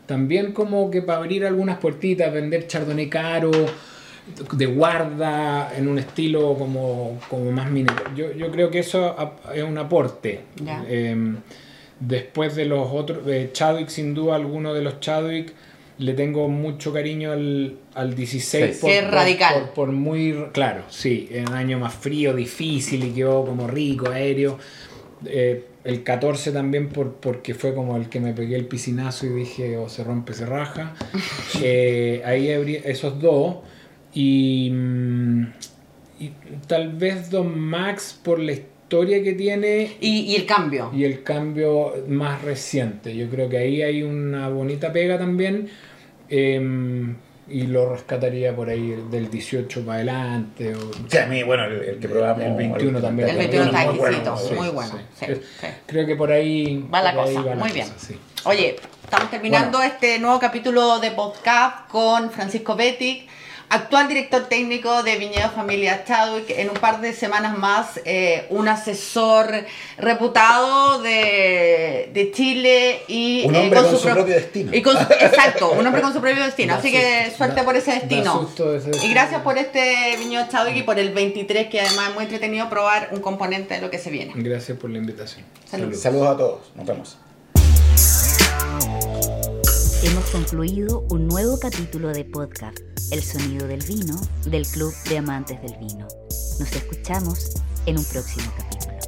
también como que para abrir algunas puertitas, vender Chardonnay caro, de guarda, en un estilo como, como más mini. Yo, yo creo que eso es un aporte. Eh, después de los otros, de Chadwick, sin duda, alguno de los Chadwick, le tengo mucho cariño al, al 16 Sí. Que es radical. por- por muy claro, sí, en un año más frío, difícil y quedó como rico, aéreo. Eh, el 14 también por, porque fue como el que me pegué el piscinazo y dije o se rompe, se raja. Eh, ahí habría esos dos. Y, mm, y tal vez Don Max por la historia que tiene Y, y el cambio. y el cambio más reciente. Yo creo que ahí hay una bonita pega también. Em, y lo rescataría por ahí del 18 para adelante. O, Sí, a mí, bueno, el, el que probamos. El 21 también. El 21 está muy bueno, sí. muy bueno. sí, sí. Creo que por ahí Va la cosa, va la muy bien. cosa, sí. Oye, estamos terminando este nuevo capítulo de podcast con Francisco Betic. Actual director técnico de Viñedo Familia Chadwick, en un par de semanas más eh, un asesor reputado de, de Chile y Un eh, hombre con su pro- propio destino. y con su- exacto, un hombre con su propio destino. Así que suerte por ese destino. susto ese Y destino. gracias por este Viñedo Chadwick y por el 23, que además es muy entretenido probar un componente de lo que se viene. Gracias por la invitación. Salud. Saludos a todos. Nos vemos. Hemos concluido un nuevo capítulo de podcast, El sonido del vino, del Club de Amantes del Vino. Nos escuchamos en un próximo capítulo.